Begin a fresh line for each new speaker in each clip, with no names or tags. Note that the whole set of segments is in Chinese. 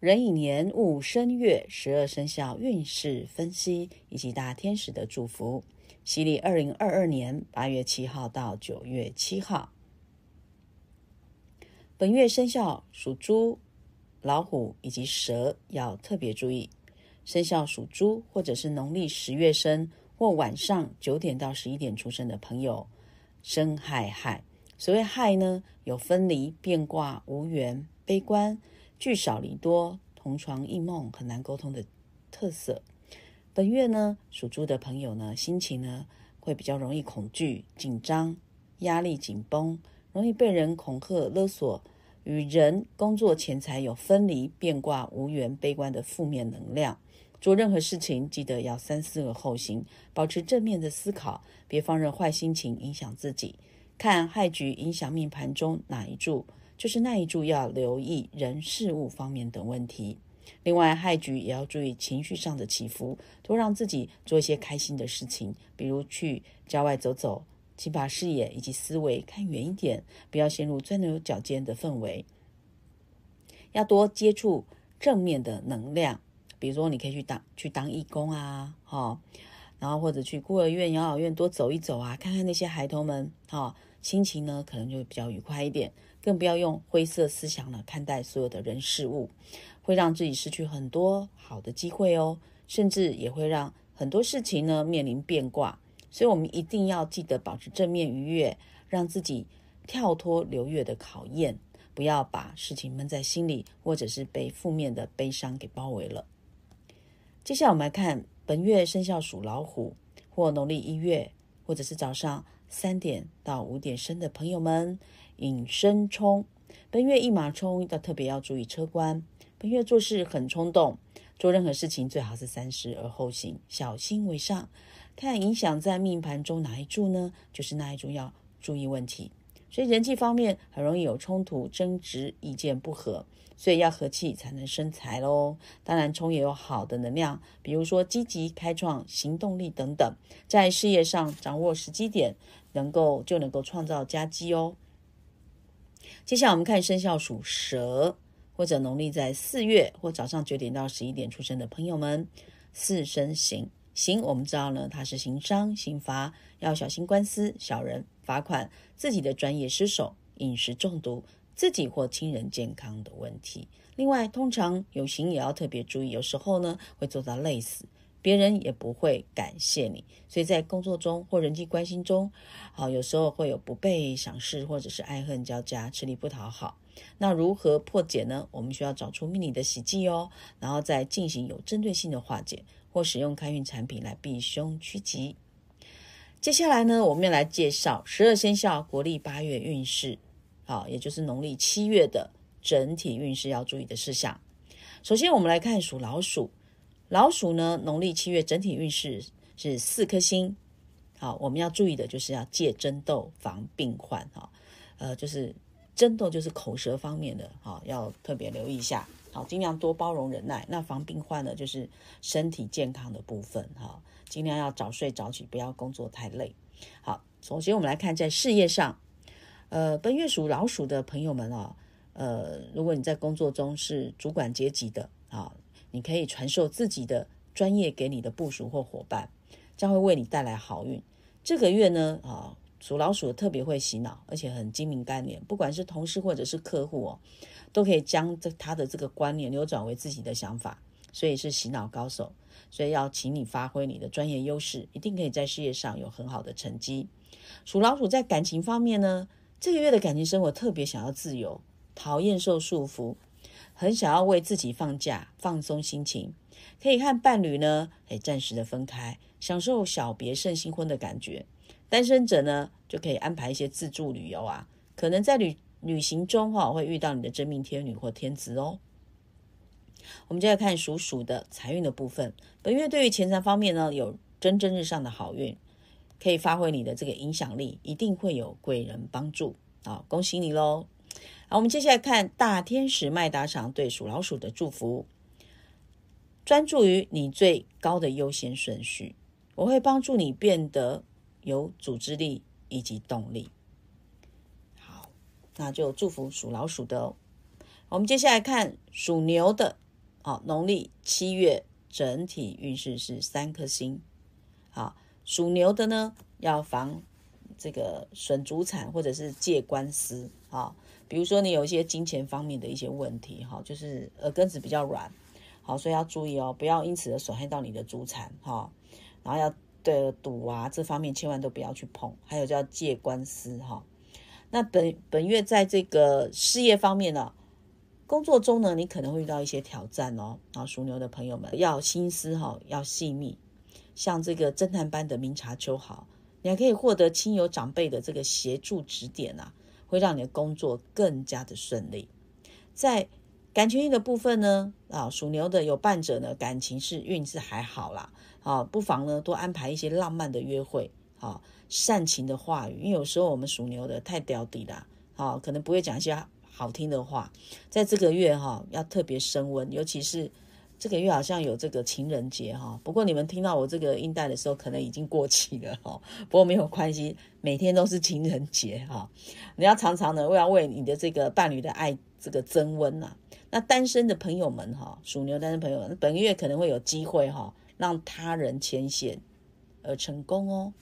壬寅年戊申月十二生肖运势分析以及大天使的祝福，西历二零二二年八月七号到九月七号。本月生肖属猪、老虎以及蛇要特别注意。生肖属猪或者是农历十月生或晚上九点到十一点出生的朋友，生亥亥。所谓亥呢，有分离、变卦、无缘、悲观。聚少离多，同床异梦，很难沟通的特色。本月呢，属猪的朋友呢，心情呢会比较容易恐惧、紧张、压力紧绷，容易被人恐吓勒索，与人、工作、钱财有分离、变卦、无缘、悲观的负面能量。做任何事情，记得要三思而后行，保持正面的思考，别放任坏心情影响自己。看害局影响命盘中哪一柱？就是那一柱要留意人事物方面等问题，另外害局也要注意情绪上的起伏，多让自己做一些开心的事情，比如去郊外走走，请把视野以及思维看远一点，不要陷入钻牛角尖的氛围。要多接触正面的能量，比如说你可以去当去当义工啊，哈，然后或者去孤儿院、养老院多走一走啊，看看那些孩童们，哈，心情呢可能就比较愉快一点。更不要用灰色思想来看待所有的人事物，会让自己失去很多好的机会哦，甚至也会让很多事情呢面临变卦。所以，我们一定要记得保持正面愉悦，让自己跳脱流月的考验，不要把事情闷在心里，或者是被负面的悲伤给包围了。接下来，我们来看本月生肖属老虎或农历一月，或者是早上三点到五点生的朋友们。引申冲，本月一马冲，要特别要注意车关。本月做事很冲动，做任何事情最好是三思而后行，小心为上。看影响在命盘中哪一柱呢？就是那一柱要注意问题。所以人际方面很容易有冲突、争执、意见不合，所以要和气才能生财喽。当然，冲也有好的能量，比如说积极、开创、行动力等等，在事业上掌握时机点，能够就能够创造佳绩哦。接下来我们看生肖属蛇或者农历在四月或早上九点到十一点出生的朋友们，四身行行，我们知道呢，它是行商行罚，要小心官司、小人、罚款、自己的专业失手、饮食中毒、自己或亲人健康的问题。另外，通常有形也要特别注意，有时候呢会做到累死。别人也不会感谢你，所以在工作中或人际关系中，好有时候会有不被赏识，或者是爱恨交加、吃力不讨好。那如何破解呢？我们需要找出命理的喜忌哦，然后再进行有针对性的化解，或使用开运产品来避凶趋吉。接下来呢，我们要来介绍十二生肖国历八月运势，好，也就是农历七月的整体运势要注意的事项。首先，我们来看属老鼠。老鼠呢，农历七月整体运势是四颗星。好，我们要注意的就是要戒争斗，防病患。哈，呃，就是争斗就是口舌方面的，哈，要特别留意一下。好，尽量多包容忍耐。那防病患呢，就是身体健康的部分。哈，尽量要早睡早起，不要工作太累。好，首先我们来看在事业上，呃，本月属老鼠的朋友们啊，呃，如果你在工作中是主管阶级的，啊。你可以传授自己的专业给你的部署或伙伴，将会为你带来好运。这个月呢，啊，属老鼠特别会洗脑，而且很精明干练。不管是同事或者是客户哦，都可以将这他的这个观念扭转为自己的想法，所以是洗脑高手。所以要请你发挥你的专业优势，一定可以在事业上有很好的成绩。属老鼠在感情方面呢，这个月的感情生活特别想要自由，讨厌受束缚。很想要为自己放假、放松心情，可以和伴侣呢，哎，暂时的分开，享受小别胜新婚的感觉。单身者呢，就可以安排一些自助旅游啊，可能在旅旅行中哈，会遇到你的真命天女或天子哦。我们就要看属鼠的财运的部分。本月对于钱财方面呢，有蒸蒸日上的好运，可以发挥你的这个影响力，一定会有贵人帮助啊！恭喜你喽！好，我们接下来看大天使麦达场对属老鼠的祝福。专注于你最高的优先顺序，我会帮助你变得有组织力以及动力。好，那就祝福属老鼠的。我们接下来看属牛的好，农历七月整体运势是三颗星。好，属牛的呢要防这个损主产或者是借官司。好，比如说你有一些金钱方面的一些问题，哈，就是耳根子比较软，好，所以要注意哦，不要因此而损害到你的主产，哈，然后要的赌啊这方面千万都不要去碰，还有叫借官司，哈。那本本月在这个事业方面呢，工作中呢，你可能会遇到一些挑战哦。然后属牛的朋友们要心思哈，要细密，像这个侦探般的明察秋毫，你还可以获得亲友长辈的这个协助指点啊，会让你的工作更加的顺利。在感情运的部分呢，啊，属牛的有伴者呢，感情是运势还好啦，啊，不妨呢多安排一些浪漫的约会，啊。煽情的话语，因为有时候我们属牛的太屌底了，啊，可能不会讲一些好听的话。在这个月哈，要特别升温，尤其是这个月好像有这个情人节哈。不过你们听到我这个音带的时候，可能已经过期了哈。不过没有关系，每天都是情人节哈。你要常常的为要为你的这个伴侣的爱这个增温呐。那单身的朋友们哈，属牛单身朋友，本月可能会有机会哈，让他人牵线而成功哦。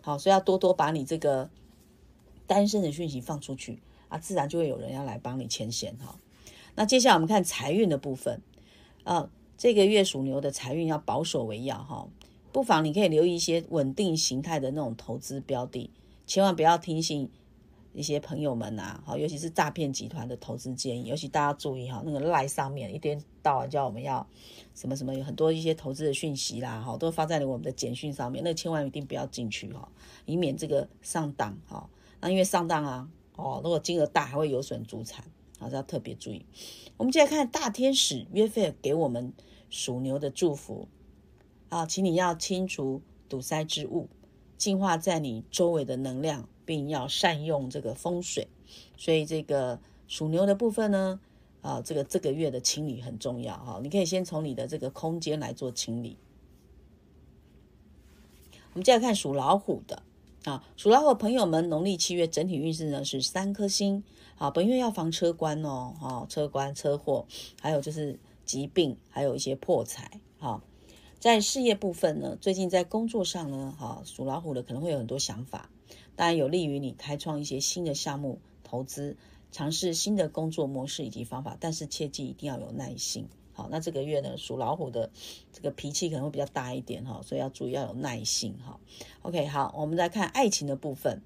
好，所以要多多把你这个单身的讯息放出去啊，自然就会有人要来帮你牵线哈。那接下来我们看财运的部分啊，这个月属牛的财运要保守为要哈，不妨你可以留意一些稳定形态的那种投资标的，千万不要听信。一些朋友们呐，好，尤其是诈骗集团的投资建议，尤其大家注意哈，那个赖上面一天到晚叫我们要什么什么，有很多一些投资的讯息啦，哈，都发在了我们的简讯上面，那千万一定不要进去哈，以免这个上当哈。那因为上当啊，哦，如果金额大还会有损主产，好，要特别注意。我们接下来看大天使约菲尔给我们属牛的祝福啊，请你要清除堵塞之物，净化在你周围的能量。并要善用这个风水，所以这个属牛的部分呢，啊，这个这个月的清理很重要哈。你可以先从你的这个空间来做清理。我们接着看属老虎的啊，属老虎朋友们，农历七月整体运势呢是三颗星啊。本月要防车关哦，哈，车关、车祸，还有就是疾病，还有一些破财哈。在事业部分呢，最近在工作上呢，哈，属老虎的可能会有很多想法。当然有利于你开创一些新的项目、投资、尝试新的工作模式以及方法，但是切记一定要有耐心。好，那这个月呢，属老虎的这个脾气可能会比较大一点哈，所以要注意要有耐心哈。OK，好，我们来看爱情的部分，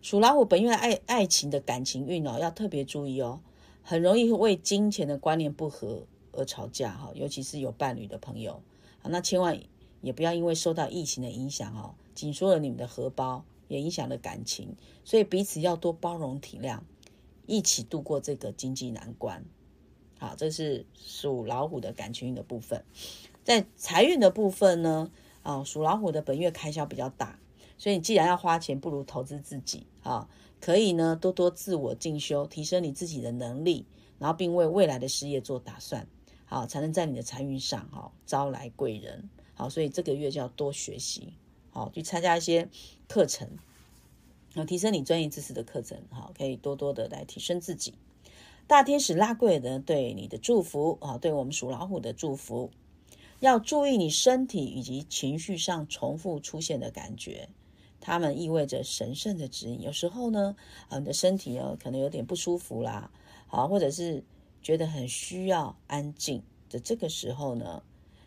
属老虎本月爱爱情的感情运哦，要特别注意哦，很容易为金钱的观念不合而吵架哈，尤其是有伴侣的朋友，好，那千万也不要因为受到疫情的影响哦，紧缩了你们的荷包。也影响了感情，所以彼此要多包容体谅，一起度过这个经济难关。好，这是属老虎的感情运的部分。在财运的部分呢，啊，属老虎的本月开销比较大，所以你既然要花钱，不如投资自己啊，可以呢多多自我进修，提升你自己的能力，然后并为未来的事业做打算，好，才能在你的财运上哈招来贵人。好，所以这个月就要多学习。好，去参加一些课程，后提升你专业知识的课程，好，可以多多的来提升自己。大天使拉贵的对你的祝福啊，对我们属老虎的祝福，要注意你身体以及情绪上重复出现的感觉，它们意味着神圣的指引。有时候呢，啊，你的身体哦可能有点不舒服啦，好，或者是觉得很需要安静的这个时候呢，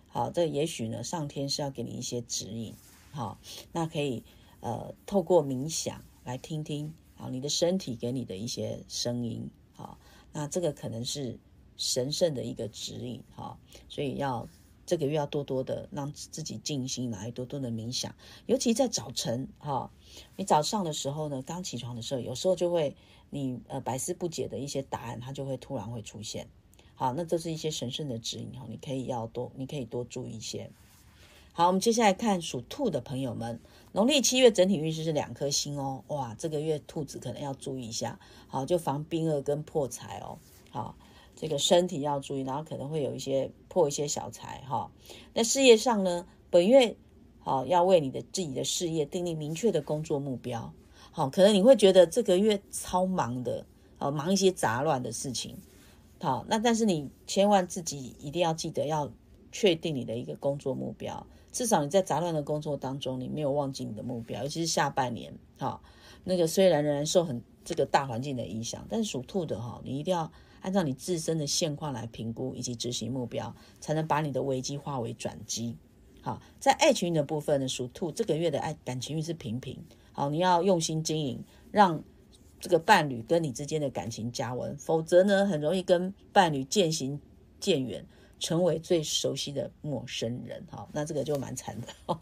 好，这也许呢，上天是要给你一些指引。好，那可以呃透过冥想来听听好你的身体给你的一些声音，那这个可能是神圣的一个指引，哈，所以要这个月要多多的让自己静心来多多的冥想，尤其在早晨，哈，你早上的时候呢，刚起床的时候，有时候就会你呃百思不解的一些答案，它就会突然会出现，好，那这是一些神圣的指引，哈，你可以要多，你可以多注意一些。好，我们接下来看属兔的朋友们，农历七月整体运势是两颗星哦。哇，这个月兔子可能要注意一下，好，就防兵厄跟破财哦。好，这个身体要注意，然后可能会有一些破一些小财哈。那事业上呢，本月好要为你的自己的事业订立明确的工作目标。好，可能你会觉得这个月超忙的，好忙一些杂乱的事情。好，那但是你千万自己一定要记得要确定你的一个工作目标，至少你在杂乱的工作当中，你没有忘记你的目标，尤其是下半年，好，那个虽然仍然受很这个大环境的影响，但是属兔的哈，你一定要按照你自身的现况来评估以及执行目标，才能把你的危机化为转机。好，在爱情运的部分呢，属兔这个月的爱感情运是平平。好，你要用心经营，让这个伴侣跟你之间的感情加温，否则呢，很容易跟伴侣渐行渐远，成为最熟悉的陌生人。哈，那这个就蛮惨的。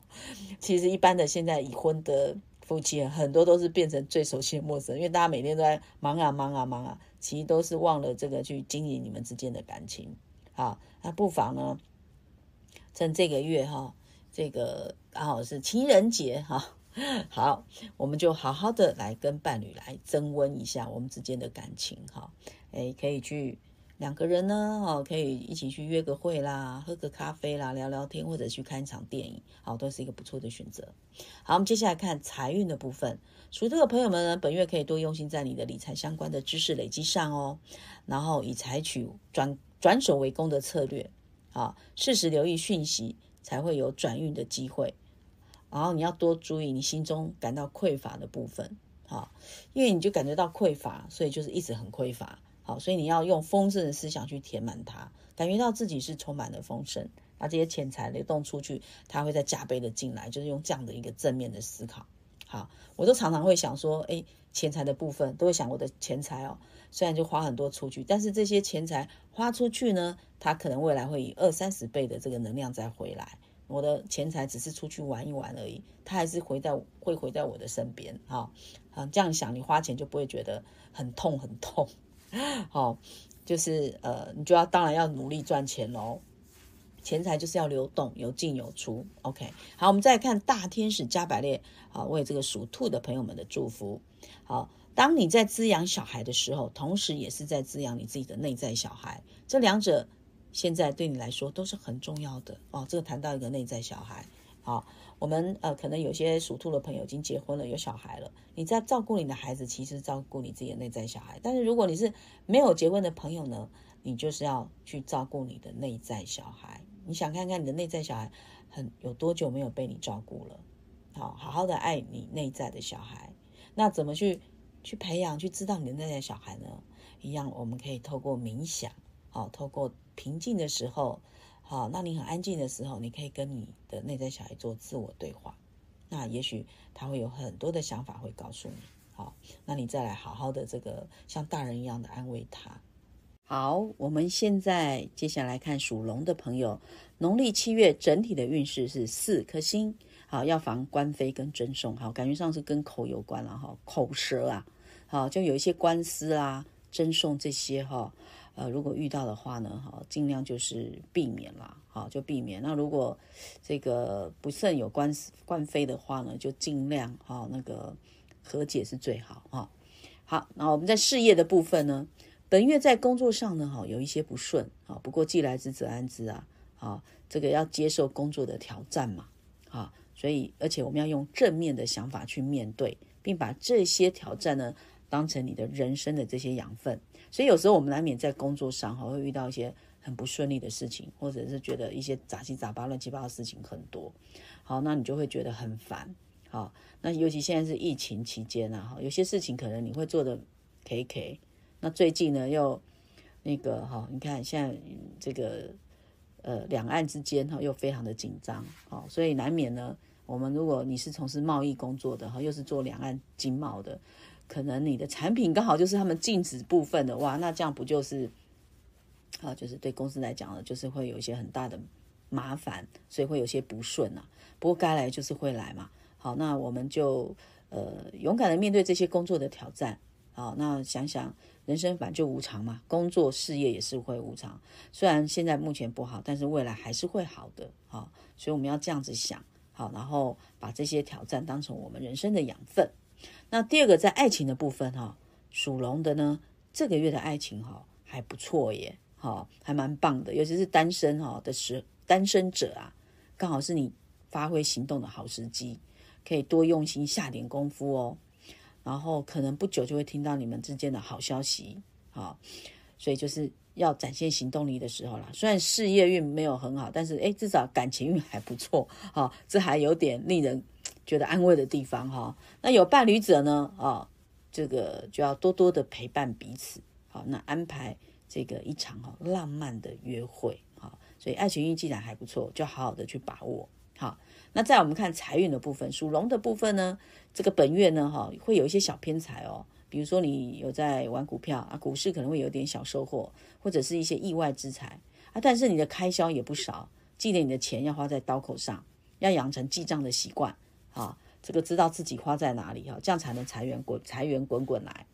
其实一般的现在已婚的夫妻很多都是变成最熟悉的陌生人，因为大家每天都在忙啊忙啊忙啊，其实都是忘了这个去经营你们之间的感情。好，那不妨呢？趁这个月哈，这个刚好是情人节哈，好，我们就好好的来跟伴侣来增温一下我们之间的感情哈。哎，可以去两个人呢，哦，可以一起去约个会啦，喝个咖啡啦，聊聊天，或者去看一场电影，好，都是一个不错的选择。好，我们接下来看财运的部分，属兔的朋友们呢，本月可以多用心在你的理财相关的知识累积上哦，然后以采取转转守为攻的策略。啊，适时留意讯息，才会有转运的机会。然后你要多注意你心中感到匮乏的部分，好，因为你就感觉到匮乏，所以就是一直很匮乏。好，所以你要用丰盛的思想去填满它，感觉到自己是充满了丰盛，那这些钱财流动出去，它会再加倍的进来，就是用这样的一个正面的思考。好，我都常常会想说，哎，钱财的部分都会想我的钱财哦。虽然就花很多出去，但是这些钱财花出去呢，它可能未来会以二三十倍的这个能量再回来。我的钱财只是出去玩一玩而已，它还是回在会回在我的身边。哈，啊，这样想，你花钱就不会觉得很痛很痛。好，就是呃，你就要当然要努力赚钱喽。钱财就是要流动，有进有出。OK，好，我们再看大天使加百列，好，为这个属兔的朋友们的祝福。好。当你在滋养小孩的时候，同时也是在滋养你自己的内在小孩。这两者现在对你来说都是很重要的哦。这个谈到一个内在小孩，好，我们呃可能有些属兔的朋友已经结婚了，有小孩了。你在照顾你的孩子，其实照顾你自己的内在小孩。但是如果你是没有结婚的朋友呢，你就是要去照顾你的内在小孩。你想看看你的内在小孩很有多久没有被你照顾了？好，好好的爱你内在的小孩。那怎么去？去培养，去知道你的内在小孩呢，一样，我们可以透过冥想，好，透过平静的时候，好，那你很安静的时候，你可以跟你的内在小孩做自我对话，那也许他会有很多的想法会告诉你，好，那你再来好好的这个像大人一样的安慰他。好，我们现在接下来看属龙的朋友，农历七月整体的运势是四颗星。好，要防官非跟争讼，好，感觉上是跟口有关了哈，口舌啊，好，就有一些官司啊、争讼这些哈，呃，如果遇到的话呢，哈，尽量就是避免啦，好，就避免。那如果这个不慎有官司官非的话呢，就尽量哈，那个和解是最好哈。好，那我们在事业的部分呢，本月在工作上呢，哈，有一些不顺啊，不过既来之则安之啊，好，这个要接受工作的挑战嘛，啊。所以，而且我们要用正面的想法去面对，并把这些挑战呢当成你的人生的这些养分。所以有时候我们难免在工作上哈会遇到一些很不顺利的事情，或者是觉得一些杂七杂八、乱七八糟的事情很多。好，那你就会觉得很烦。好，那尤其现在是疫情期间啊，有些事情可能你会做的 K K。那最近呢又那个哈，你看现在这个呃两岸之间哈又非常的紧张，好，所以难免呢。我们如果你是从事贸易工作的哈，又是做两岸经贸的，可能你的产品刚好就是他们禁止部分的哇，那这样不就是啊？就是对公司来讲呢，就是会有一些很大的麻烦，所以会有些不顺啊。不过该来就是会来嘛。好，那我们就呃勇敢的面对这些工作的挑战。好，那想想人生反正就无常嘛，工作事业也是会无常。虽然现在目前不好，但是未来还是会好的。好，所以我们要这样子想。好，然后把这些挑战当成我们人生的养分。那第二个，在爱情的部分哈，属龙的呢，这个月的爱情哈还不错耶，哈，还蛮棒的。尤其是单身哈的时，单身者啊，刚好是你发挥行动的好时机，可以多用心下点功夫哦。然后可能不久就会听到你们之间的好消息，好，所以就是要展现行动力的时候啦。虽然事业运没有很好，但是哎，至少感情运还不错哈，这还有点令人觉得安慰的地方哈。那有伴侣者呢啊，这个就要多多的陪伴彼此，好，那安排这个一场哈浪漫的约会哈。所以爱情运既然还不错，就好好的去把握好。那再我们看财运的部分，属龙的部分呢，这个本月呢哈会有一些小偏财哦。比如说你有在玩股票啊，股市可能会有点小收获，或者是一些意外之财啊，但是你的开销也不少，记得你的钱要花在刀口上，要养成记账的习惯啊，这个知道自己花在哪里哈，这样才能财源滚财源滚滚来。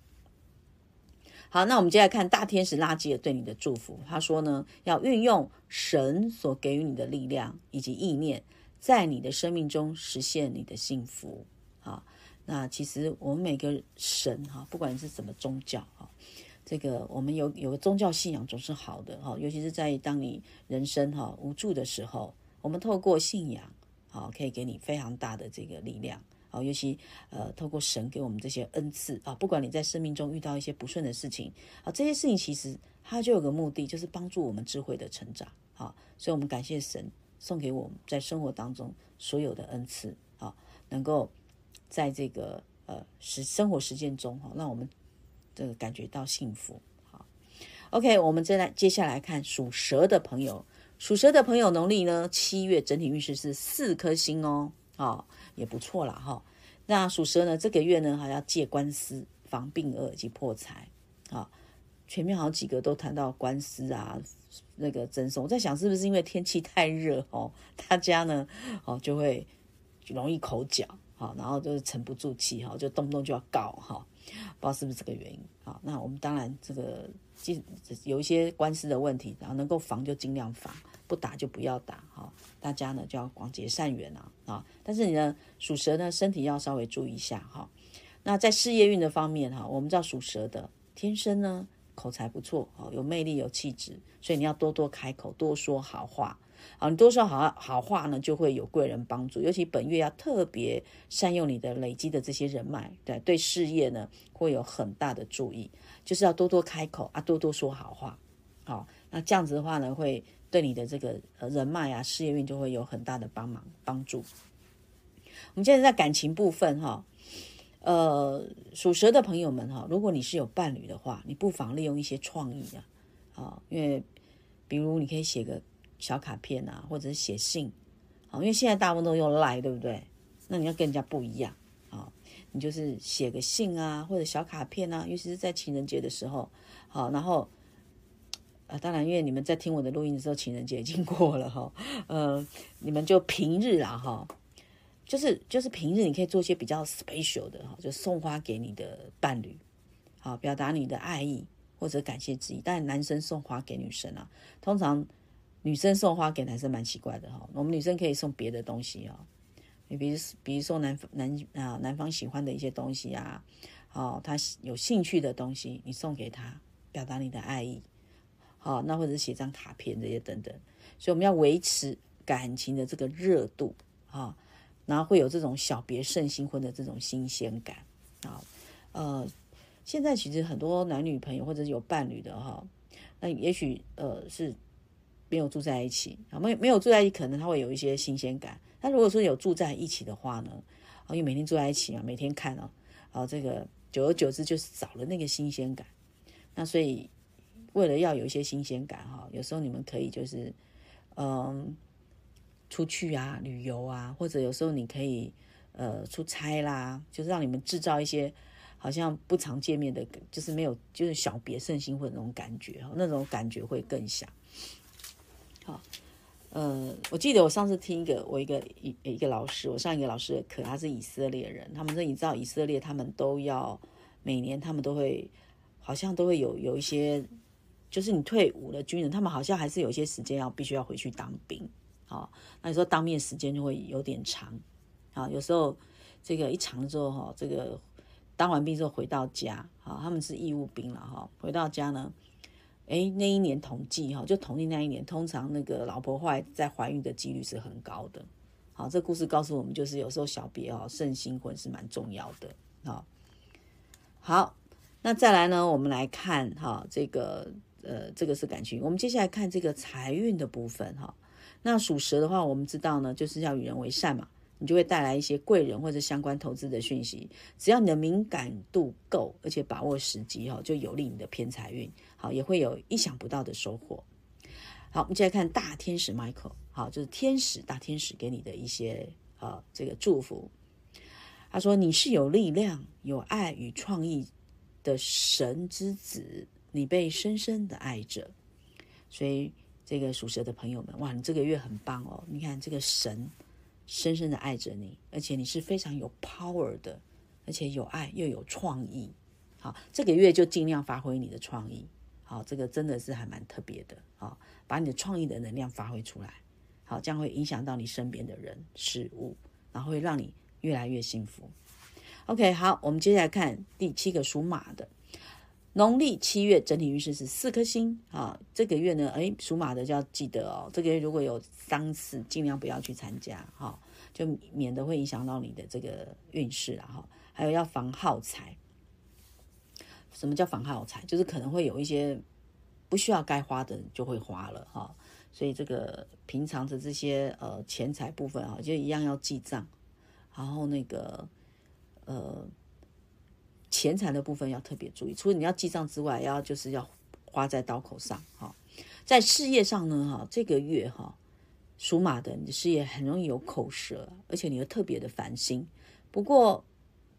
好，那我们接下来看大天使拉吉尔对你的祝福，他说呢，要运用神所给予你的力量以及意念，在你的生命中实现你的幸福啊。那其实我们每个神哈，不管是什么宗教哈，这个我们有有个宗教信仰总是好的哈，尤其是在当你人生哈无助的时候，我们透过信仰好，可以给你非常大的这个力量好，尤其呃透过神给我们这些恩赐啊，不管你在生命中遇到一些不顺的事情啊，这些事情其实它就有个目的，就是帮助我们智慧的成长啊，所以我们感谢神送给我们在生活当中所有的恩赐啊，能够。在这个呃实生活实践中哈，让我们这个感觉到幸福。好，OK，我们再来接下来看属蛇的朋友，属蛇的朋友农历呢七月整体运势是四颗星哦，啊也不错啦哈。那属蛇呢这个月呢还要借官司、防病厄及破财啊。前面好几个都谈到官司啊，那个赠送，我在想是不是因为天气太热哦，大家呢哦就会容易口角。好，然后就是沉不住气哈，就动不动就要告哈，不知道是不是这个原因好，那我们当然这个既有一些官司的问题，然后能够防就尽量防，不打就不要打哈。大家呢就要广结善缘啊啊！但是你呢属蛇呢身体要稍微注意一下哈。那在事业运的方面哈，我们知道属蛇的天生呢口才不错哦，有魅力有气质，所以你要多多开口，多说好话。好，你多说好好话呢，就会有贵人帮助。尤其本月要特别善用你的累积的这些人脉，对对事业呢会有很大的注意。就是要多多开口啊，多多说好话。好，那这样子的话呢，会对你的这个人脉啊、事业运就会有很大的帮忙帮助。我们现在在感情部分哈，呃，属蛇的朋友们哈，如果你是有伴侣的话，你不妨利用一些创意啊，啊，因为比如你可以写个。小卡片啊，或者是写信，好，因为现在大部分都用赖，对不对？那你要跟人家不一样啊，你就是写个信啊，或者小卡片啊，尤其是在情人节的时候，好，然后，啊，当然，因为你们在听我的录音的时候，情人节已经过了哈，呃，你们就平日啊，哈，就是就是平日，你可以做一些比较 special 的哈，就送花给你的伴侣，好，表达你的爱意或者感谢之意。但男生送花给女生啊，通常。女生送花给男生蛮奇怪的哈，我们女生可以送别的东西哦，你比如比如说男男啊男方喜欢的一些东西啊，哦他有兴趣的东西，你送给他，表达你的爱意，好，那或者写张卡片这些等等，所以我们要维持感情的这个热度啊，然后会有这种小别胜新婚的这种新鲜感啊，呃，现在其实很多男女朋友或者有伴侣的哈，那也许呃是。没有住在一起啊，没没有住在一起，可能他会有一些新鲜感。但如果说有住在一起的话呢，啊，因为每天住在一起嘛，每天看啊，啊，这个久而久之就是少了那个新鲜感。那所以为了要有一些新鲜感哈，有时候你们可以就是嗯出去啊旅游啊，或者有时候你可以呃出差啦，就是让你们制造一些好像不常见面的，就是没有就是小别胜新婚那种感觉哈，那种感觉会更像。好，呃，我记得我上次听一个我一个一一个老师，我上一个老师的课，他是以色列人，他们说你知道以色列他们都要每年他们都会好像都会有有一些，就是你退伍的军人，他们好像还是有一些时间要必须要回去当兵，好，那你说当面时间就会有点长，啊，有时候这个一长之后哈，这个当完兵之后回到家，好，他们是义务兵了哈，回到家呢。哎，那一年统计哈，就统计那一年，通常那个老婆怀在怀孕的几率是很高的。好，这故事告诉我们，就是有时候小别哦，胜新婚是蛮重要的。好，好，那再来呢，我们来看哈，这个呃，这个是感情。我们接下来看这个财运的部分哈。那属蛇的话，我们知道呢，就是要与人为善嘛，你就会带来一些贵人或者相关投资的讯息。只要你的敏感度够，而且把握时机哈，就有利你的偏财运。好，也会有意想不到的收获。好，我们接下来看大天使 Michael，好，就是天使大天使给你的一些呃这个祝福。他说你是有力量、有爱与创意的神之子。你被深深的爱着，所以这个属蛇的朋友们，哇，你这个月很棒哦！你看这个神深深的爱着你，而且你是非常有 power 的，而且有爱又有创意。好，这个月就尽量发挥你的创意。好，这个真的是还蛮特别的。好，把你的创意的能量发挥出来。好，这样会影响到你身边的人事物，然后会让你越来越幸福。OK，好，我们接下来看第七个属马的。农历七月整体运势是四颗星啊，这个月呢，哎，属马的就要记得哦，这个月如果有丧事，尽量不要去参加哈，就免得会影响到你的这个运势啊哈。还有要防耗财，什么叫防耗财？就是可能会有一些不需要该花的就会花了哈，所以这个平常的这些呃钱财部分啊，就一样要记账，然后那个呃。钱财的部分要特别注意，除了你要记账之外，要就是要花在刀口上哈。在事业上呢，哈，这个月哈，属马的你的事业很容易有口舌，而且你又特别的烦心。不过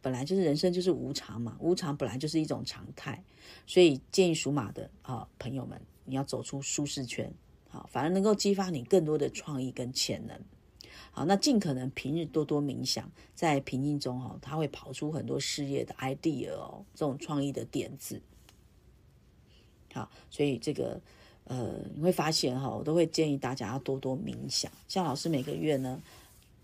本来就是人生就是无常嘛，无常本来就是一种常态，所以建议属马的啊朋友们，你要走出舒适圈，好，反而能够激发你更多的创意跟潜能。好，那尽可能平日多多冥想，在平静中哈，他会跑出很多事业的 idea 哦，这种创意的点子。好，所以这个呃，你会发现哈，我都会建议大家要多多冥想。像老师每个月呢，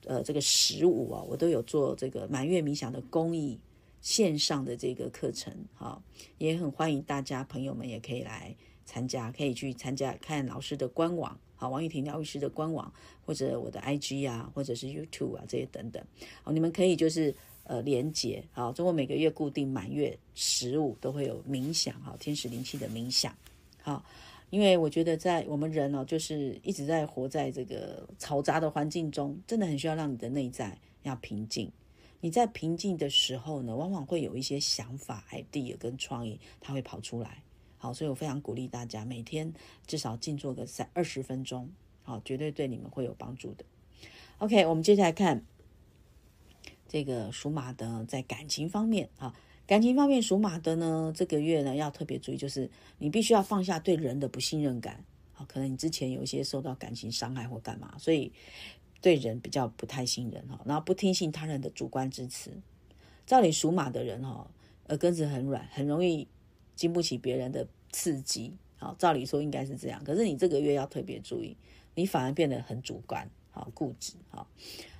呃，这个十五啊，我都有做这个满月冥想的公益线上的这个课程，哈，也很欢迎大家朋友们也可以来参加，可以去参加看老师的官网。好，王玉婷疗愈师的官网，或者我的 IG 啊，或者是 YouTube 啊，这些等等，好，你们可以就是呃连接，好，中国每个月固定满月十五都会有冥想，哈，天使灵气的冥想，好，因为我觉得在我们人哦，就是一直在活在这个嘈杂的环境中，真的很需要让你的内在要平静。你在平静的时候呢，往往会有一些想法、idea 跟创意，它会跑出来。好，所以我非常鼓励大家每天至少静坐个三二十分钟，好，绝对对你们会有帮助的。OK，我们接下来看这个属马的在感情方面，啊，感情方面属马的呢，这个月呢要特别注意，就是你必须要放下对人的不信任感，好，可能你之前有一些受到感情伤害或干嘛，所以对人比较不太信任哈，然后不听信他人的主观支持。照理属马的人哈，耳根子很软，很容易。经不起别人的刺激，好，照理说应该是这样。可是你这个月要特别注意，你反而变得很主观，好固执，好，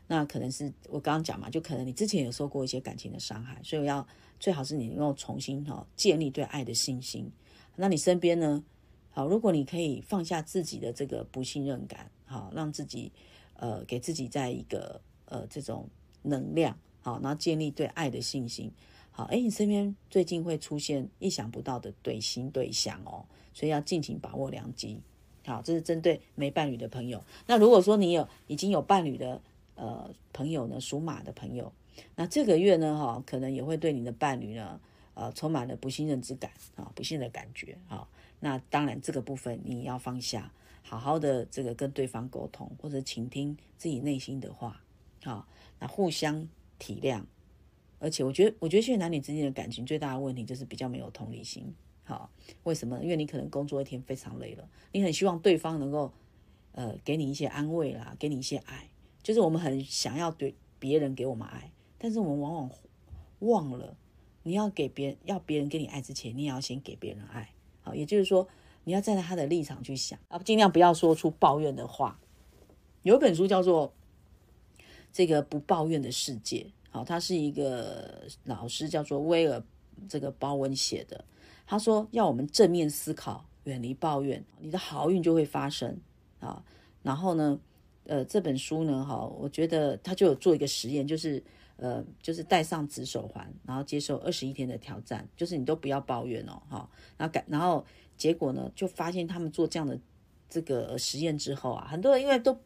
那可能是我刚刚讲嘛，就可能你之前有受过一些感情的伤害，所以要最好是你能够重新哈建立对爱的信心。那你身边呢，好，如果你可以放下自己的这个不信任感，好，让自己呃给自己在一个呃这种能量，好，然后建立对爱的信心。好，哎，你身边最近会出现意想不到的对心对象哦，所以要尽情把握良机。好，这是针对没伴侣的朋友。那如果说你有已经有伴侣的呃朋友呢，属马的朋友，那这个月呢，哈，可能也会对你的伴侣呢，呃，充满了不信任之感啊，不信的感觉啊。那当然，这个部分你要放下，好好的这个跟对方沟通，或者倾听自己内心的话，啊，那互相体谅。而且我觉得，我觉得现在男女之间的感情最大的问题就是比较没有同理心。好，为什么？因为你可能工作一天非常累了，你很希望对方能够，呃，给你一些安慰啦，给你一些爱。就是我们很想要对别人给我们爱，但是我们往往忘了，你要给别人，要别人给你爱之前，你也要先给别人爱。好，也就是说，你要站在他的立场去想，啊，尽量不要说出抱怨的话。有一本书叫做《这个不抱怨的世界》。好，他是一个老师，叫做威尔这个鲍温写的。他说要我们正面思考，远离抱怨，你的好运就会发生啊。然后呢，呃，这本书呢，哈，我觉得他就有做一个实验，就是呃，就是戴上紫手环，然后接受二十一天的挑战，就是你都不要抱怨哦，哈，然后感，然后结果呢，就发现他们做这样的这个实验之后啊，很多人因为都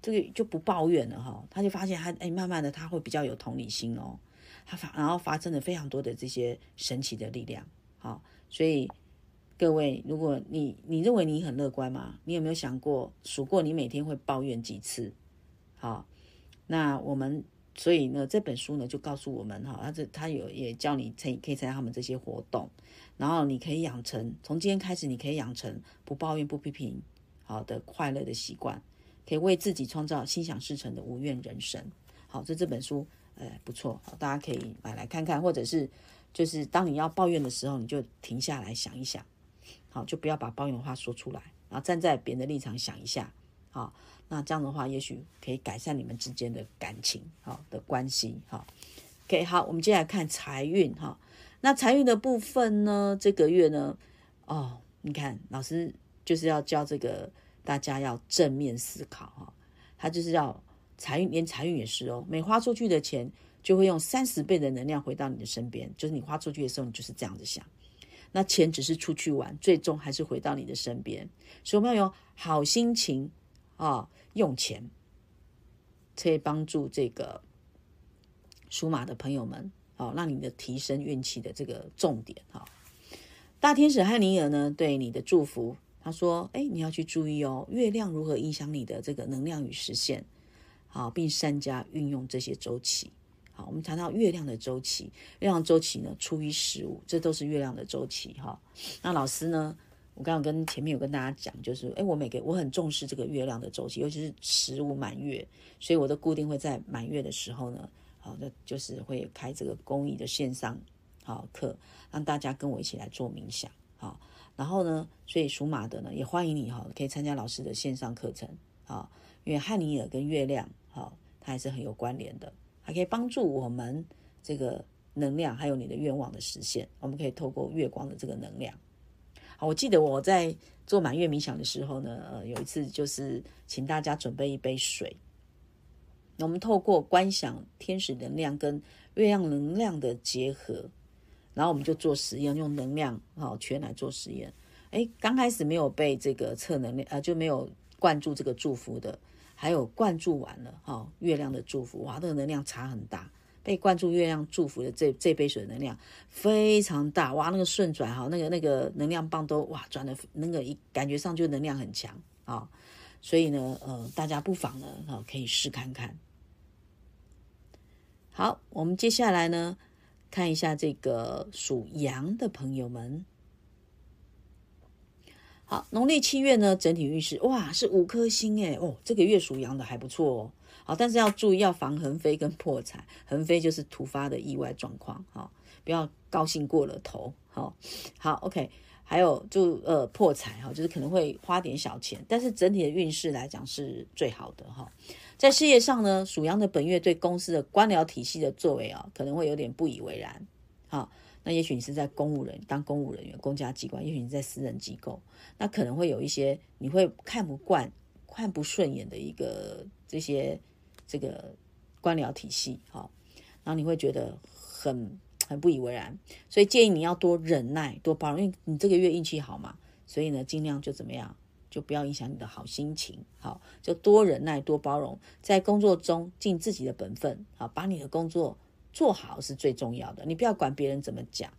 这个就不抱怨了哈，他就发现他哎，慢慢的他会比较有同理心哦，他发然后发生了非常多的这些神奇的力量，好，所以各位，如果你你认为你很乐观吗？你有没有想过数过你每天会抱怨几次？好，那我们。所以呢，这本书呢就告诉我们哈，他这他有也教你参可以参加他们这些活动，然后你可以养成从今天开始，你可以养成不抱怨不批评好的快乐的习惯，可以为自己创造心想事成的无怨人生。好，这这本书呃不错，大家可以买来看看，或者是就是当你要抱怨的时候，你就停下来想一想，好就不要把抱怨的话说出来，然后站在别人的立场想一下，好。那这样的话，也许可以改善你们之间的感情，好的关系，好。OK，好，我们接下来看财运，哈。那财运的部分呢，这个月呢，哦，你看老师就是要教这个大家要正面思考，哈。他就是要财运，连财运也是哦，每花出去的钱就会用三十倍的能量回到你的身边，就是你花出去的时候，你就是这样子想。那钱只是出去玩，最终还是回到你的身边，所以我们要有好心情。啊，用钱可以帮助这个属马的朋友们，哦，让你的提升运气的这个重点哈。大天使汉尼尔呢，对你的祝福，他说：“哎，你要去注意哦，月亮如何影响你的这个能量与实现，好，并善加运用这些周期。好，我们谈到月亮的周期，月亮周期呢，初一十五，这都是月亮的周期哈。那老师呢？我刚刚跟前面有跟大家讲，就是哎，我每个我很重视这个月亮的周期，尤其是十五满月，所以我都固定会在满月的时候呢，好，那就是会开这个公益的线上好课，让大家跟我一起来做冥想，好，然后呢，所以属马的呢也欢迎你哈，可以参加老师的线上课程，好，因为汉尼尔跟月亮，好，它还是很有关联的，还可以帮助我们这个能量还有你的愿望的实现，我们可以透过月光的这个能量。我记得我在做满月冥想的时候呢，呃，有一次就是请大家准备一杯水，我们透过观想天使能量跟月亮能量的结合，然后我们就做实验，用能量好圈来做实验。哎，刚开始没有被这个测能量，呃，就没有灌注这个祝福的，还有灌注完了，哈，月亮的祝福，哇，那个能量差很大。被灌注月亮祝福的这这杯水的能量非常大哇，那个顺转哈，那个那个能量棒都哇转的那个一感觉上就能量很强啊，所以呢呃大家不妨呢啊可以试看看。好，我们接下来呢看一下这个属羊的朋友们。好，农历七月呢整体运势哇是五颗星诶哦，这个月属羊的还不错哦。好，但是要注意，要防横飞跟破财。横飞就是突发的意外状况，哈，不要高兴过了头，好，好，OK。还有就呃破财哈，就是可能会花点小钱，但是整体的运势来讲是最好的哈。在事业上呢，属羊的本月对公司的官僚体系的作为啊，可能会有点不以为然，好，那也许你是在公务人当公务人员，公家机关，也许你在私人机构，那可能会有一些你会看不惯、看不顺眼的一个这些。这个官僚体系，哈，然后你会觉得很很不以为然，所以建议你要多忍耐，多包容，因为你这个月运气好嘛，所以呢，尽量就怎么样，就不要影响你的好心情，好，就多忍耐，多包容，在工作中尽自己的本分，好，把你的工作做好是最重要的，你不要管别人怎么讲，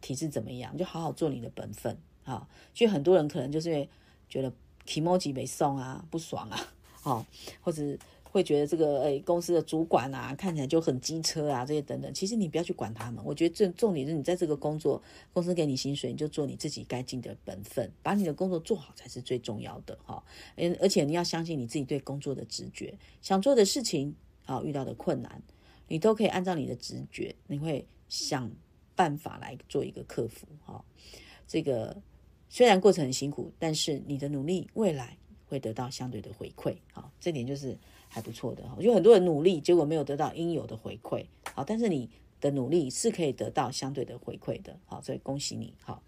体制怎么样，就好好做你的本分，啊，所以很多人可能就是因为觉得提莫吉没送啊，不爽啊，好，或者。会觉得这个诶公司的主管啊，看起来就很机车啊，这些等等。其实你不要去管他们。我觉得重重点是你在这个工作，公司给你薪水，你就做你自己该尽的本分，把你的工作做好才是最重要的哈。嗯，而且你要相信你自己对工作的直觉，想做的事情啊，遇到的困难，你都可以按照你的直觉，你会想办法来做一个克服哈。这个虽然过程很辛苦，但是你的努力未来会得到相对的回馈好，这点就是。还不错的哈，就很多人努力，结果没有得到应有的回馈，好，但是你的努力是可以得到相对的回馈的，好，所以恭喜你，好。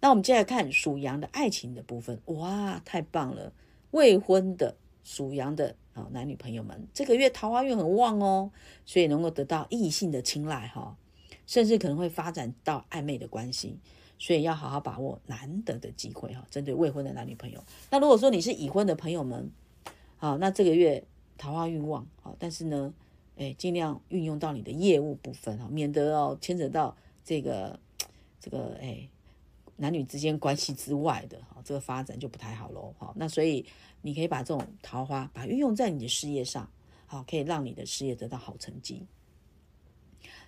那我们接下来看属羊的爱情的部分，哇，太棒了！未婚的属羊的啊男女朋友们，这个月桃花运很旺哦，所以能够得到异性的青睐哈，甚至可能会发展到暧昧的关系。所以要好好把握难得的机会哈。针对未婚的男女朋友，那如果说你是已婚的朋友们，好，那这个月桃花运旺好，但是呢，哎，尽量运用到你的业务部分哈，免得哦牵扯到这个这个哎男女之间关系之外的哈，这个发展就不太好喽。哈，那所以你可以把这种桃花把运用在你的事业上，好，可以让你的事业得到好成绩。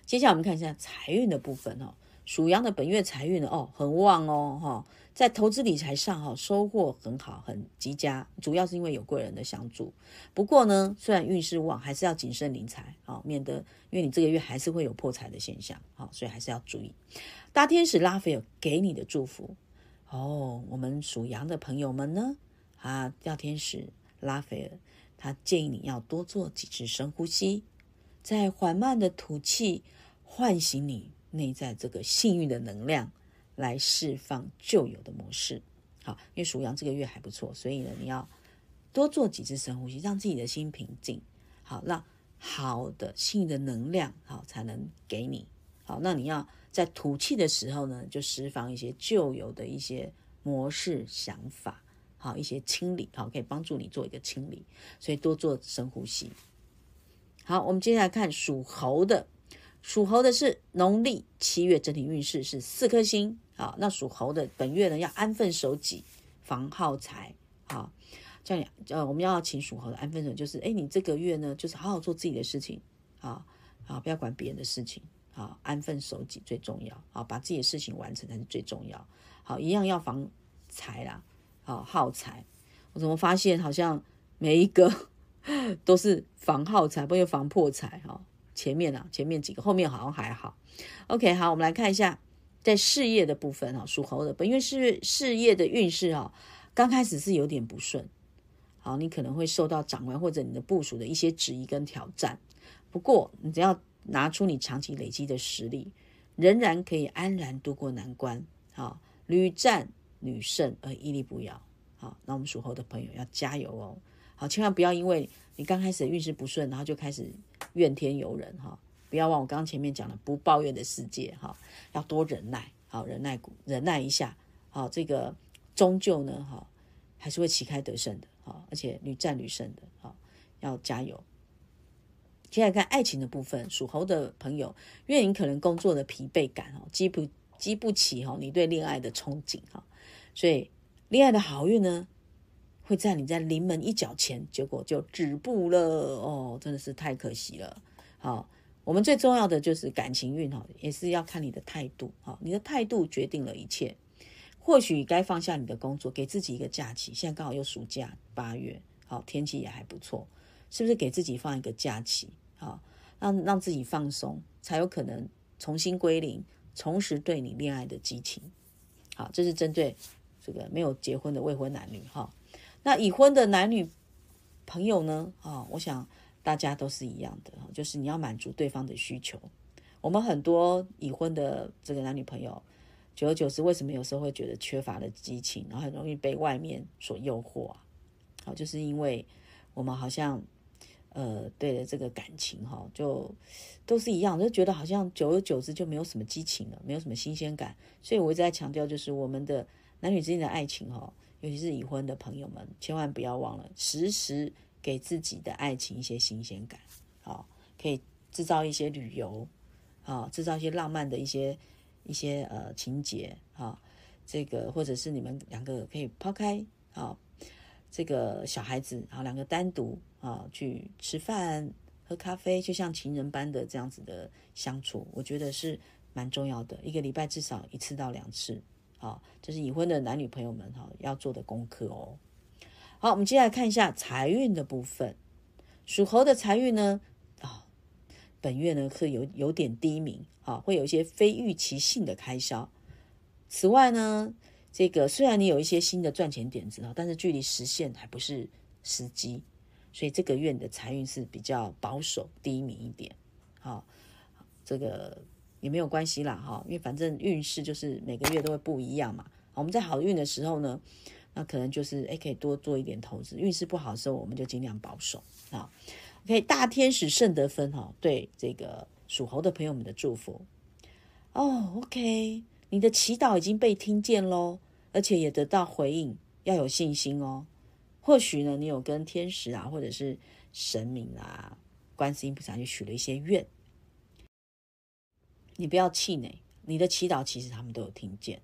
接下来我们看一下财运的部分哦。属羊的本月财运，哦，很旺哦，哈，在投资理财上哈，收获很好，很极佳，主要是因为有贵人的相助。不过呢，虽然运势旺，还是要谨慎理财啊，免得因为你这个月还是会有破财的现象，好，所以还是要注意。大天使拉斐尔给你的祝福哦，我们属羊的朋友们呢，啊，大天使拉斐尔他建议你要多做几次深呼吸，在缓慢的吐气，唤醒你。内在这个幸运的能量来释放旧有的模式，好，因为属羊这个月还不错，所以呢，你要多做几次深呼吸，让自己的心平静，好，让好的幸运的能量好才能给你，好，那你要在吐气的时候呢，就释放一些旧有的一些模式想法，好，一些清理，好，可以帮助你做一个清理，所以多做深呼吸。好，我们接下来看属猴的。属猴的是农历七月整体运势是四颗星啊，那属猴的本月呢要安分守己，防耗财啊。叫你呃，我们要请属猴的安分守，就是哎，你这个月呢就是好好做自己的事情啊啊，不要管别人的事情啊，安分守己最重要啊，把自己的事情完成才是最重要。好，一样要防财啦，好耗财。我怎么发现好像每一个 都是防耗财，不又防破财哈？前面啊，前面几个，后面好像还好。OK，好，我们来看一下在事业的部分哈，属猴的本月事事业的运势哈，刚开始是有点不顺，好，你可能会受到长官或者你的部署的一些质疑跟挑战。不过，你只要拿出你长期累积的实力，仍然可以安然度过难关。好，屡战屡胜而屹立不摇。好，那我们属猴的朋友要加油哦。好，千万不要因为你刚开始运势不顺，然后就开始。怨天尤人哈，不要忘我刚刚前面讲的不抱怨的世界哈，要多忍耐，好忍耐忍耐一下，好这个终究呢哈还是会旗开得胜的，好而且屡战屡胜的，好要加油。接下来看爱情的部分，属猴的朋友，因为你可能工作的疲惫感哦，激不激不起哈你对恋爱的憧憬哈，所以恋爱的好运呢。会在你在临门一脚前，结果就止步了哦，真的是太可惜了。好，我们最重要的就是感情运哈，也是要看你的态度哈，你的态度决定了一切。或许该放下你的工作，给自己一个假期。现在刚好又暑假，八月，好天气也还不错，是不是给自己放一个假期？好，让让自己放松，才有可能重新归零，重拾对你恋爱的激情。好，这是针对这个没有结婚的未婚男女哈。那已婚的男女朋友呢？啊，我想大家都是一样的，就是你要满足对方的需求。我们很多已婚的这个男女朋友，久而久之，为什么有时候会觉得缺乏了激情，然后很容易被外面所诱惑啊？好，就是因为我们好像呃，对的这个感情哈，就都是一样，就觉得好像久而久之就没有什么激情了，没有什么新鲜感。所以我一直在强调，就是我们的男女之间的爱情哈。尤其是已婚的朋友们，千万不要忘了时时给自己的爱情一些新鲜感，好，可以制造一些旅游，啊，制造一些浪漫的一些一些呃情节，啊，这个或者是你们两个可以抛开啊，这个小孩子，啊，两个单独啊去吃饭喝咖啡，就像情人般的这样子的相处，我觉得是蛮重要的，一个礼拜至少一次到两次。好，这是已婚的男女朋友们哈要做的功课哦。好，我们接下来看一下财运的部分。属猴的财运呢，啊，本月呢是有有点低迷，啊，会有一些非预期性的开销。此外呢，这个虽然你有一些新的赚钱点子啊，但是距离实现还不是时机，所以这个月你的财运是比较保守低迷一点。好，这个。也没有关系啦，哈，因为反正运势就是每个月都会不一样嘛。我们在好运的时候呢，那可能就是诶可以多做一点投资；运势不好的时候，我们就尽量保守啊。OK，大天使圣德芬哈，对这个属猴的朋友们的祝福哦。OK，你的祈祷已经被听见喽，而且也得到回应，要有信心哦。或许呢，你有跟天使啊，或者是神明啊、观世音菩萨去许了一些愿，你不要气馁，你的祈祷其实他们都有听见，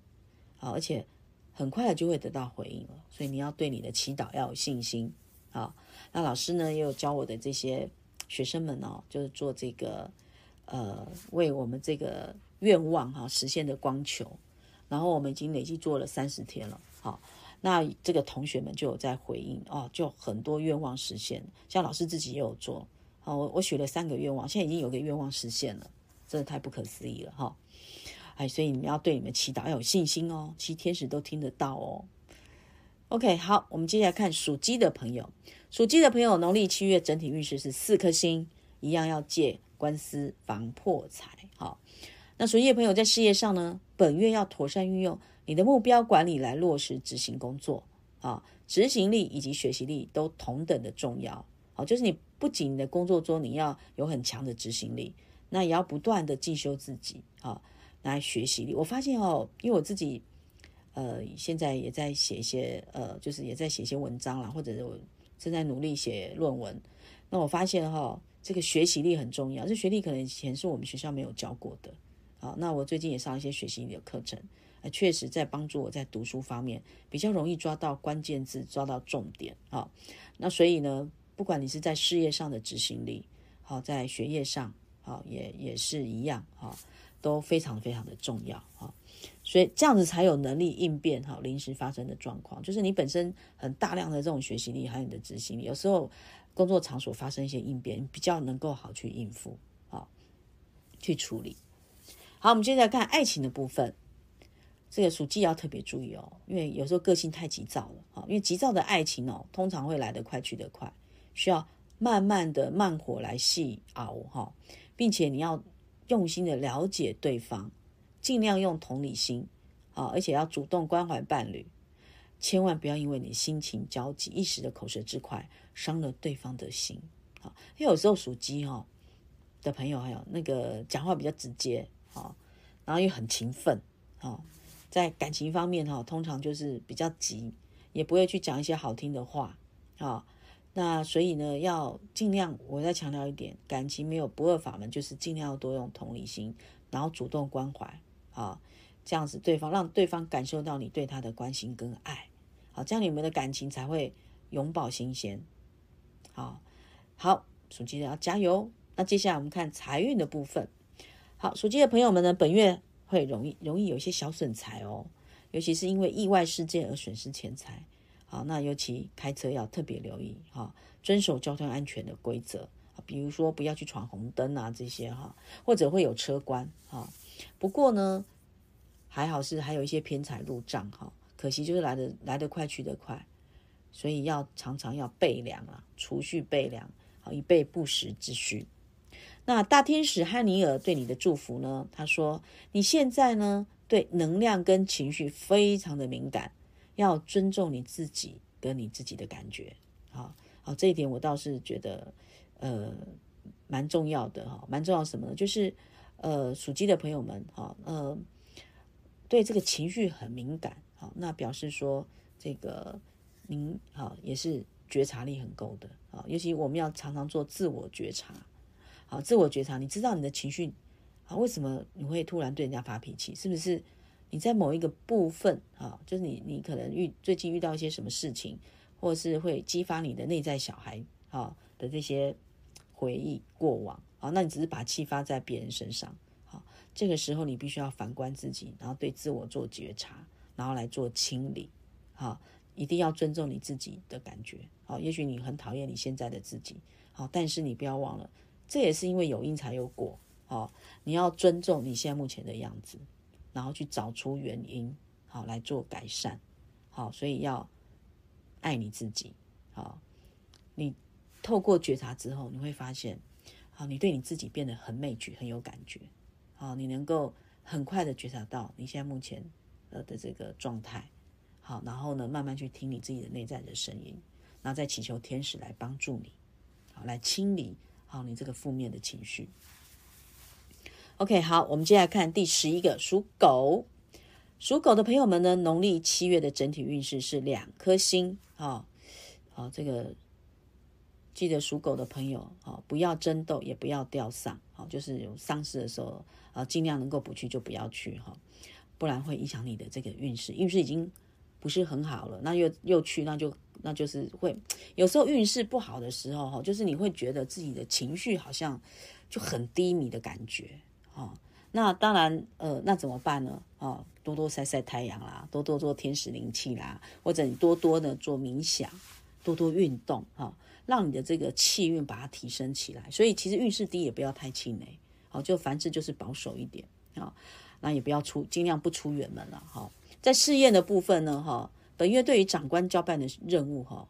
啊，而且很快的就会得到回应了。所以你要对你的祈祷要有信心啊。那老师呢，也有教我的这些学生们哦，就是做这个呃，为我们这个愿望哈实现的光球，然后我们已经累计做了三十天了，好。那这个同学们就有在回应哦，就很多愿望实现，像老师自己也有做，好，我我许了三个愿望，现在已经有个愿望实现了。真的太不可思议了哈！哎，所以你们要对你们祈祷要有信心哦，其实天使都听得到哦。OK，好，我们接下来看属鸡的朋友，属鸡的朋友，农历七月整体运势是四颗星，一样要借官司防破财。好，那所以的朋友在事业上呢，本月要妥善运用你的目标管理来落实执行工作啊，执行力以及学习力都同等的重要。好，就是你不仅你的工作中你要有很强的执行力。那也要不断的进修自己啊，来学习力。我发现哦，因为我自己呃现在也在写一些呃，就是也在写一些文章啦，或者我正在努力写论文。那我发现哈，这个学习力很重要。这学历可能以前是我们学校没有教过的啊。那我最近也上一些学习力的课程，呃，确实在帮助我在读书方面比较容易抓到关键字，抓到重点啊。那所以呢，不管你是在事业上的执行力，好，在学业上。好，也也是一样，哈，都非常非常的重要，哈，所以这样子才有能力应变，哈，临时发生的状况，就是你本身很大量的这种学习力，还有你的执行力，有时候工作场所发生一些应变，比较能够好去应付，好，去处理。好，我们接下来看爱情的部分，这个属鸡要特别注意哦，因为有时候个性太急躁了，哈，因为急躁的爱情哦，通常会来得快去得快，需要慢慢的慢火来细熬，哈。并且你要用心的了解对方，尽量用同理心啊，而且要主动关怀伴侣，千万不要因为你心情焦急、一时的口舌之快，伤了对方的心啊。因为有时候属鸡哈的朋友，还有那个讲话比较直接啊，然后又很勤奋啊，在感情方面哈，通常就是比较急，也不会去讲一些好听的话啊。那所以呢，要尽量，我再强调一点，感情没有不二法门，就是尽量要多用同理心，然后主动关怀，啊，这样子对方让对方感受到你对他的关心跟爱，好，这样你们的感情才会永葆新鲜。好，好，属鸡的要加油。那接下来我们看财运的部分。好，属鸡的朋友们呢，本月会容易容易有一些小损财哦，尤其是因为意外事件而损失钱财。好，那尤其开车要特别留意哈，遵守交通安全的规则比如说不要去闯红灯啊这些哈，或者会有车关哈。不过呢，还好是还有一些偏财入账哈，可惜就是来的来得快去得快，所以要常常要备粮啊，储蓄备粮，好以备不时之需。那大天使汉尼尔对你的祝福呢？他说你现在呢对能量跟情绪非常的敏感。要尊重你自己跟你自己的感觉，好好这一点我倒是觉得呃蛮重要的哈，蛮重要什么呢？就是呃属鸡的朋友们哈，呃对这个情绪很敏感，好那表示说这个您好也是觉察力很够的啊，尤其我们要常常做自我觉察，好自我觉察，你知道你的情绪啊为什么你会突然对人家发脾气，是不是？你在某一个部分啊，就是你你可能遇最近遇到一些什么事情，或者是会激发你的内在小孩啊的这些回忆过往啊，那你只是把气发在别人身上，好，这个时候你必须要反观自己，然后对自我做觉察，然后来做清理，好，一定要尊重你自己的感觉，好，也许你很讨厌你现在的自己，好，但是你不要忘了，这也是因为有因才有果，好，你要尊重你现在目前的样子。然后去找出原因，好来做改善，好，所以要爱你自己，好，你透过觉察之后，你会发现，好，你对你自己变得很美举，很有感觉，好，你能够很快的觉察到你现在目前呃的这个状态，好，然后呢，慢慢去听你自己的内在的声音，然后再祈求天使来帮助你，好，来清理好你这个负面的情绪。OK，好，我们接下来看第十一个属狗，属狗的朋友们呢，农历七月的整体运势是两颗星啊，好，这个记得属狗的朋友啊，不要争斗，也不要吊丧，好，就是有丧事的时候啊，尽量能够不去就不要去哈，不然会影响你的这个运势，运势已经不是很好了，那又又去，那就那就是会有时候运势不好的时候哈，就是你会觉得自己的情绪好像就很低迷的感觉啊。那当然，呃，那怎么办呢？哦，多多晒晒太阳啦，多多做天使灵气啦，或者你多多的做冥想，多多运动，哈，让你的这个气运把它提升起来。所以其实运势低也不要太气馁，好，就凡事就是保守一点啊，那也不要出，尽量不出远门了，哈。在试验的部分呢，哈，本月对于长官交办的任务，哈。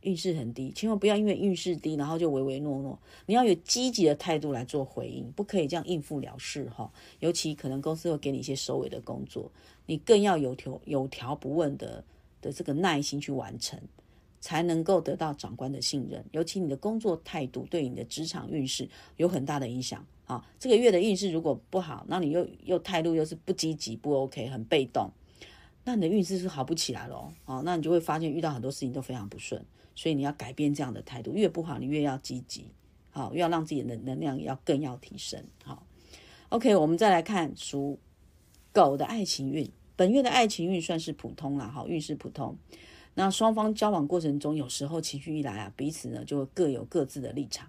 运势很低，千万不要因为运势低，然后就唯唯诺诺。你要有积极的态度来做回应，不可以这样应付了事哈。尤其可能公司会给你一些收尾的工作，你更要有条有条不紊的的这个耐心去完成，才能够得到长官的信任。尤其你的工作态度对你的职场运势有很大的影响啊。这个月的运势如果不好，那你又又态度又是不积极、不 OK、很被动，那你的运势是好不起来咯。哦，那你就会发现遇到很多事情都非常不顺。所以你要改变这样的态度，越不好你越要积极，好，越要让自己的能量要更要提升，好。OK，我们再来看属狗的爱情运，本月的爱情运算是普通了，好，运势普通。那双方交往过程中，有时候情绪一来啊，彼此呢就各有各自的立场，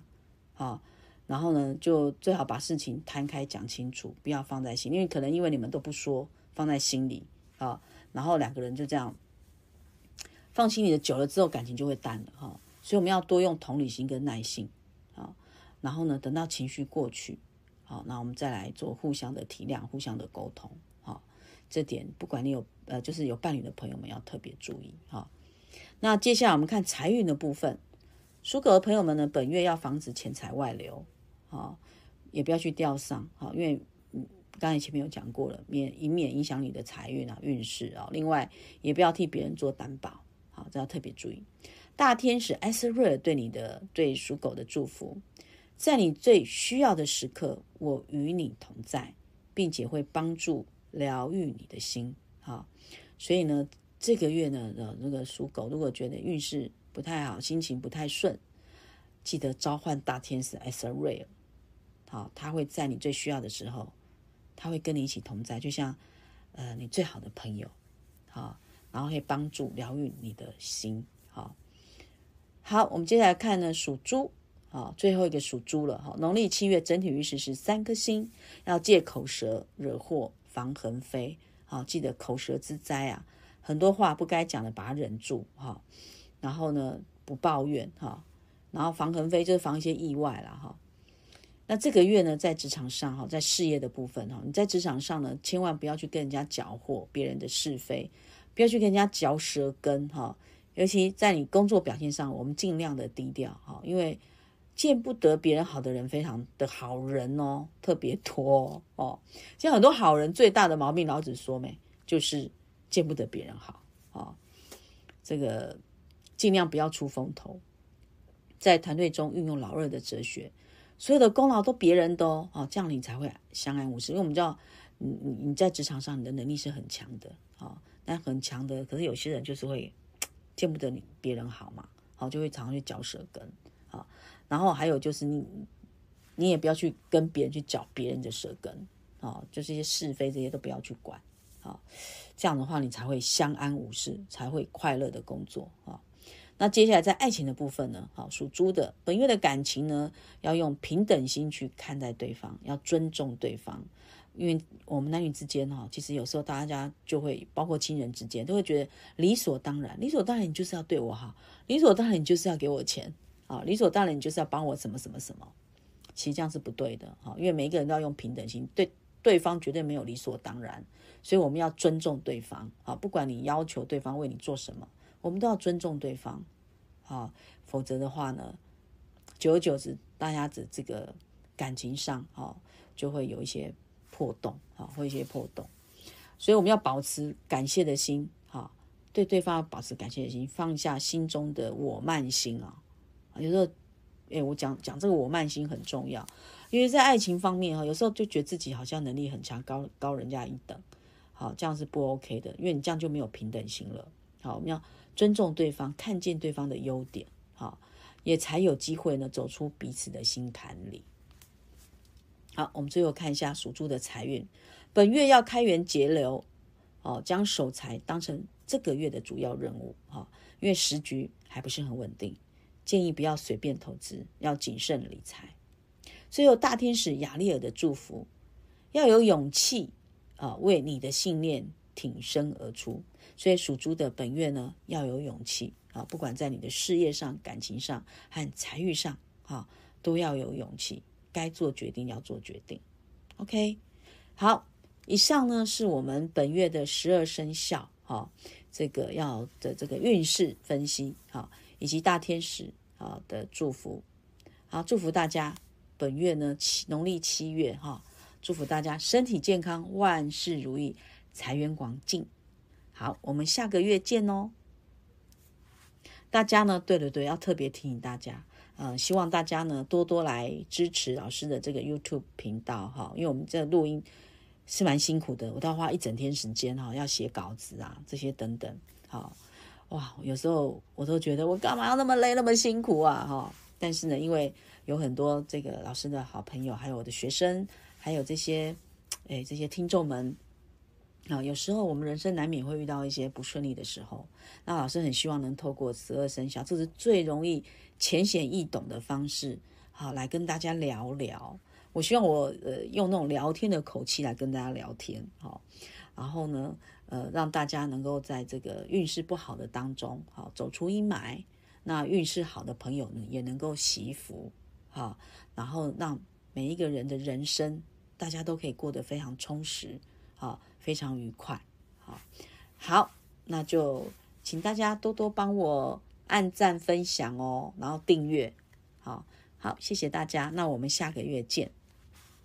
好，然后呢就最好把事情摊开讲清楚，不要放在心，因为可能因为你们都不说，放在心里啊，然后两个人就这样。放心里的久了之后，感情就会淡了哈。所以我们要多用同理心跟耐心啊。然后呢，等到情绪过去，好，那我们再来做互相的体谅、互相的沟通。好，这点不管你有呃，就是有伴侣的朋友们要特别注意哈。那接下来我们看财运的部分，属狗的朋友们呢，本月要防止钱财外流啊，也不要去吊丧啊，因为嗯，刚才前面有讲过了，免以免影响你的财运啊、运势啊。另外，也不要替别人做担保。好，这要特别注意。大天使艾瑟瑞尔对你的对属狗的祝福，在你最需要的时刻，我与你同在，并且会帮助疗愈你的心。好，所以呢，这个月呢，呃，那个属狗如果觉得运势不太好，心情不太顺，记得召唤大天使艾瑟瑞尔。好，他会在你最需要的时候，他会跟你一起同在，就像呃你最好的朋友。好。然后会帮助疗愈你的心，好，好，我们接下来看呢，属猪，好，最后一个属猪了，哈，农历七月整体运势是三颗星，要戒口舌惹祸，防横飞，好，记得口舌之灾啊，很多话不该讲的，把它忍住，哈，然后呢，不抱怨，哈，然后防横飞就是防一些意外了，哈，那这个月呢，在职场上，哈，在事业的部分，哈，你在职场上呢，千万不要去跟人家搅和别人的是非。不要去跟人家嚼舌根哈，尤其在你工作表现上，我们尽量的低调哈，因为见不得别人好的人非常的好人哦，特别多哦。像很多好人最大的毛病，老子说没，就是见不得别人好啊。这个尽量不要出风头，在团队中运用老二的哲学，所有的功劳都别人的哦，这样你才会相安无事。因为我们知道，你你你在职场上你的能力是很强的啊。但很强的，可是有些人就是会 见不得你别人好嘛，好就会常常去嚼舌根啊。然后还有就是你，你也不要去跟别人去嚼别人的舌根啊，就是一些是非这些都不要去管啊。这样的话，你才会相安无事，才会快乐的工作啊。那接下来在爱情的部分呢，好属猪的本月的感情呢，要用平等心去看待对方，要尊重对方。因为我们男女之间哈，其实有时候大家就会，包括亲人之间，都会觉得理所当然，理所当然你就是要对我好，理所当然你就是要给我钱啊，理所当然你就是要帮我什么什么什么。其实这样是不对的哈，因为每一个人都要用平等心，对对方绝对没有理所当然，所以我们要尊重对方啊，不管你要求对方为你做什么，我们都要尊重对方啊，否则的话呢，久而久之，大家的这个感情上啊，就会有一些。破洞啊，或一些破洞，所以我们要保持感谢的心，哈，对对方保持感谢的心，放下心中的我慢心啊。有时候，哎，我讲讲这个我慢心很重要，因为在爱情方面哈，有时候就觉得自己好像能力很强，高高人家一等，好，这样是不 OK 的，因为你这样就没有平等心了。好，我们要尊重对方，看见对方的优点，好，也才有机会呢走出彼此的心坎里。好，我们最后看一下属猪的财运，本月要开源节流，哦，将守财当成这个月的主要任务，哈，因为时局还不是很稳定，建议不要随便投资，要谨慎理财。最后，大天使雅利尔的祝福，要有勇气啊，为你的信念挺身而出。所以属猪的本月呢，要有勇气啊，不管在你的事业上、感情上和财运上，啊，都要有勇气。该做决定要做决定，OK，好，以上呢是我们本月的十二生肖哈，这个要的这个运势分析哈，以及大天使啊的祝福，好，祝福大家本月呢七农历七月哈，祝福大家身体健康，万事如意，财源广进。好，我们下个月见哦。大家呢，对对对，要特别提醒大家。呃，希望大家呢多多来支持老师的这个 YouTube 频道哈，因为我们这录音是蛮辛苦的，我都要花一整天时间哈，要写稿子啊这些等等，好哇，有时候我都觉得我干嘛要那么累那么辛苦啊哈，但是呢，因为有很多这个老师的好朋友，还有我的学生，还有这些哎这些听众们。啊，有时候我们人生难免会遇到一些不顺利的时候，那老师很希望能透过十二生肖，这是最容易浅显易懂的方式，好来跟大家聊聊。我希望我呃用那种聊天的口气来跟大家聊天，好，然后呢，呃让大家能够在这个运势不好的当中，好走出阴霾。那运势好的朋友呢，也能够祈福，好，然后让每一个人的人生，大家都可以过得非常充实，好。非常愉快，好，好，那就请大家多多帮我按赞、分享哦，然后订阅，好好，谢谢大家，那我们下个月见。